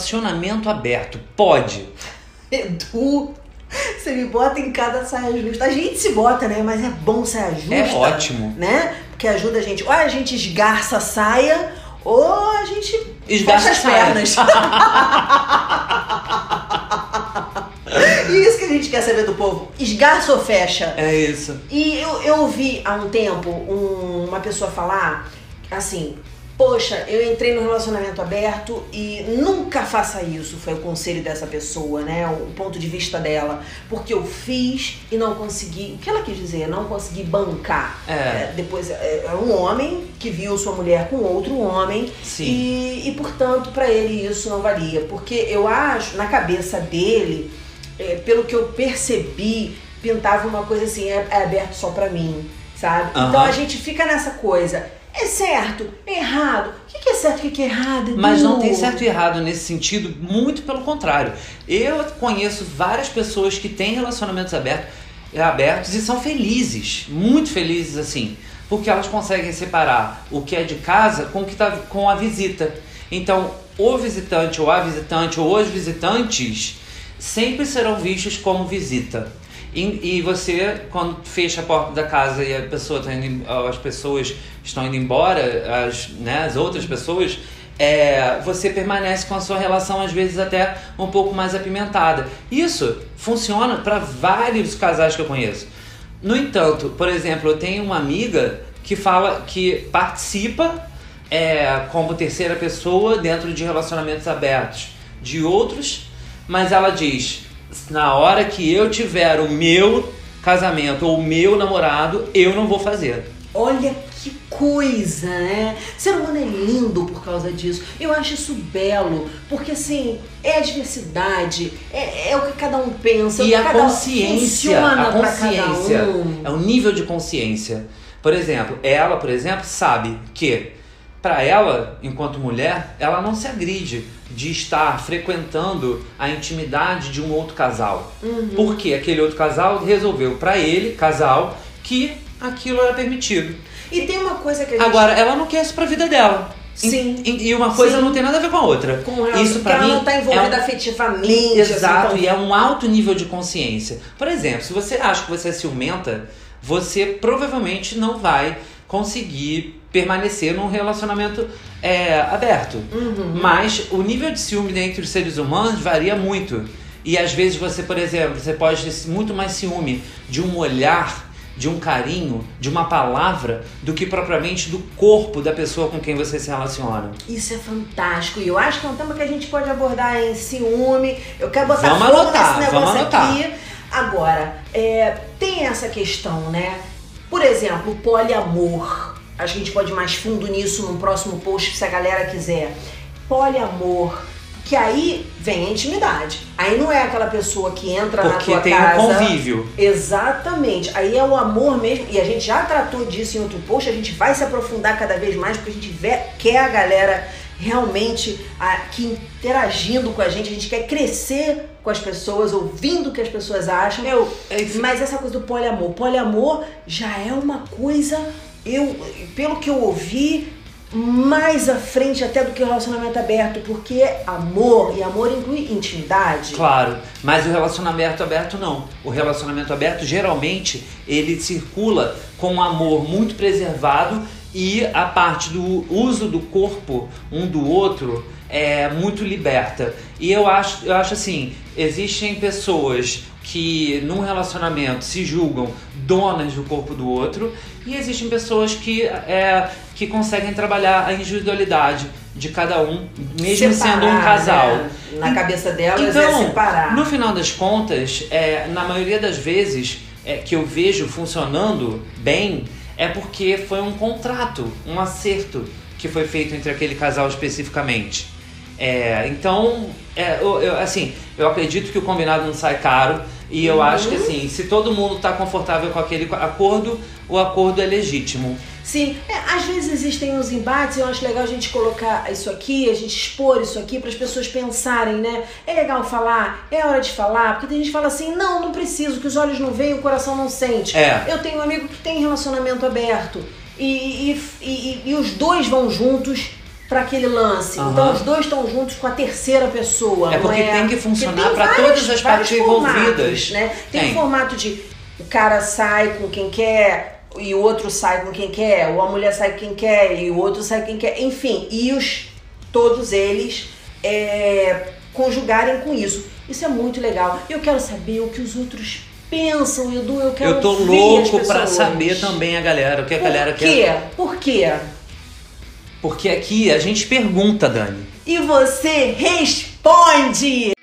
Relacionamento aberto. Pode. Edu, você me bota em cada saia justa. A gente se bota, né? Mas é bom saia justa. É ótimo. Né? Porque ajuda a gente. Ou a gente esgarça a saia, ou a gente Esgarça as pernas. e isso que a gente quer saber do povo. Esgarça ou fecha? É isso. E eu, eu ouvi há um tempo um- uma pessoa falar assim: Poxa, eu entrei no relacionamento aberto e nunca faça isso. Foi o conselho dessa pessoa, né? O ponto de vista dela. Porque eu fiz e não consegui. O que ela quis dizer? Não consegui bancar. É. depois, é é um homem que viu sua mulher com outro homem Sim. e, e, portanto, pra ele isso não valia. Porque eu acho, na cabeça dele, é, pelo que eu percebi, pintava uma coisa assim, é, é aberto só pra mim, sabe? Então a gente fica nessa coisa. É certo? É errado? O que é certo o que que é errado? Edu? Mas não tem certo e errado nesse sentido, muito pelo contrário. Eu conheço várias pessoas que têm relacionamentos abertos, abertos e são felizes, muito felizes assim, porque elas conseguem separar o que é de casa com o que tá com a visita. Então, o visitante ou a visitante ou os visitantes sempre serão vistos como visita. E, e você, quando fecha a porta da casa e a pessoa tá indo, as pessoas estão indo embora, as, né, as outras pessoas, é, você permanece com a sua relação às vezes até um pouco mais apimentada. Isso funciona para vários casais que eu conheço. No entanto, por exemplo, eu tenho uma amiga que fala que participa é, como terceira pessoa dentro de relacionamentos abertos de outros, mas ela diz: na hora que eu tiver o meu casamento ou o meu namorado, eu não vou fazer. Olha que coisa, né? Ser humano é lindo por causa disso. Eu acho isso belo, porque assim, é a diversidade, é, é o que cada um pensa, E é o que a cada um consciência, funciona a consciência um. é o nível de consciência. Por exemplo, ela, por exemplo, sabe que para ela, enquanto mulher, ela não se agride de estar frequentando a intimidade de um outro casal. Uhum. Porque aquele outro casal resolveu para ele, casal, que aquilo era permitido. E tem uma coisa que a gente Agora, ela não quer isso pra vida dela. Sim. E, e uma coisa Sim. não tem nada a ver com a outra. com relação, Isso pra que ela mim não tá é envolvida um- afetivamente. Exato, assim, e é um alto nível de consciência. Por exemplo, se você acha que você é ciumenta, você provavelmente não vai conseguir permanecer num relacionamento é, aberto. Uhum. Mas o nível de ciúme entre os seres humanos varia muito. E às vezes você, por exemplo, você pode ter muito mais ciúme de um olhar, de um carinho, de uma palavra, do que propriamente do corpo da pessoa com quem você se relaciona. Isso é fantástico. E eu acho que é um tema que a gente pode abordar em ciúme. Eu quero botar Vamos fogo anotar, nesse vamos negócio aqui. Agora, é, tem essa questão, né? Por exemplo, o poliamor. Acho que a gente pode ir mais fundo nisso num próximo post, se a galera quiser. Poliamor. Que aí vem a intimidade. Aí não é aquela pessoa que entra na Porque tua tem casa. um convívio. Exatamente. Aí é o amor mesmo. E a gente já tratou disso em outro post. A gente vai se aprofundar cada vez mais porque a gente vê- quer a galera realmente aqui interagindo com a gente. A gente quer crescer com as pessoas, ouvindo o que as pessoas acham. Eu, enfim, Mas essa coisa do poliamor. Poliamor já é uma coisa, eu, pelo que eu ouvi, mais à frente até do que o relacionamento aberto. Porque é amor, e amor inclui intimidade. Claro, mas o relacionamento aberto não. O relacionamento aberto geralmente ele circula com um amor muito preservado e a parte do uso do corpo um do outro é muito liberta. E eu acho, eu acho assim, existem pessoas que num relacionamento se julgam donas do corpo do outro e existem pessoas que é, que conseguem trabalhar a individualidade de cada um, mesmo Separar, sendo um casal. né? Na E- cabeça delas é então, separar. no final das contas, é, na maioria das vezes é, que eu vejo funcionando bem, é porque foi um contrato, um acerto que foi feito entre aquele casal especificamente. É, então, é, eu, eu- assim, eu acredito que o combinado não sai caro e eu Uhum. acho que assim, se todo mundo está confortável com aquele acordo, o acordo é legítimo. Sim, é, às vezes existem uns embates e eu acho legal a gente colocar isso aqui, a gente expor isso aqui para as pessoas pensarem, né? É legal falar, é hora de falar, porque tem gente que fala assim: não, não preciso, que os olhos não veem, o coração não sente. É. Eu tenho um amigo que tem relacionamento aberto e, e, e- e os dois vão juntos para aquele lance. Aham. Então os dois estão juntos com a terceira pessoa. É porque tem que funcionar vários- todas as partes envolvidas. Né? Tem, Tem. o formato de o cara sai com quem quer e o outro sai com quem quer, ou a mulher sai com quem quer e o outro sai com quem quer. Enfim, e os todos eles é, conjugarem com isso. Isso é muito legal. Eu quero saber o que os outros pensam, Edu. Eu quero Eu tô louco pessoas. saber também a galera, o que a galera Por quer. quê? Por quê? Porque aqui a gente pergunta, Dani. E você responde!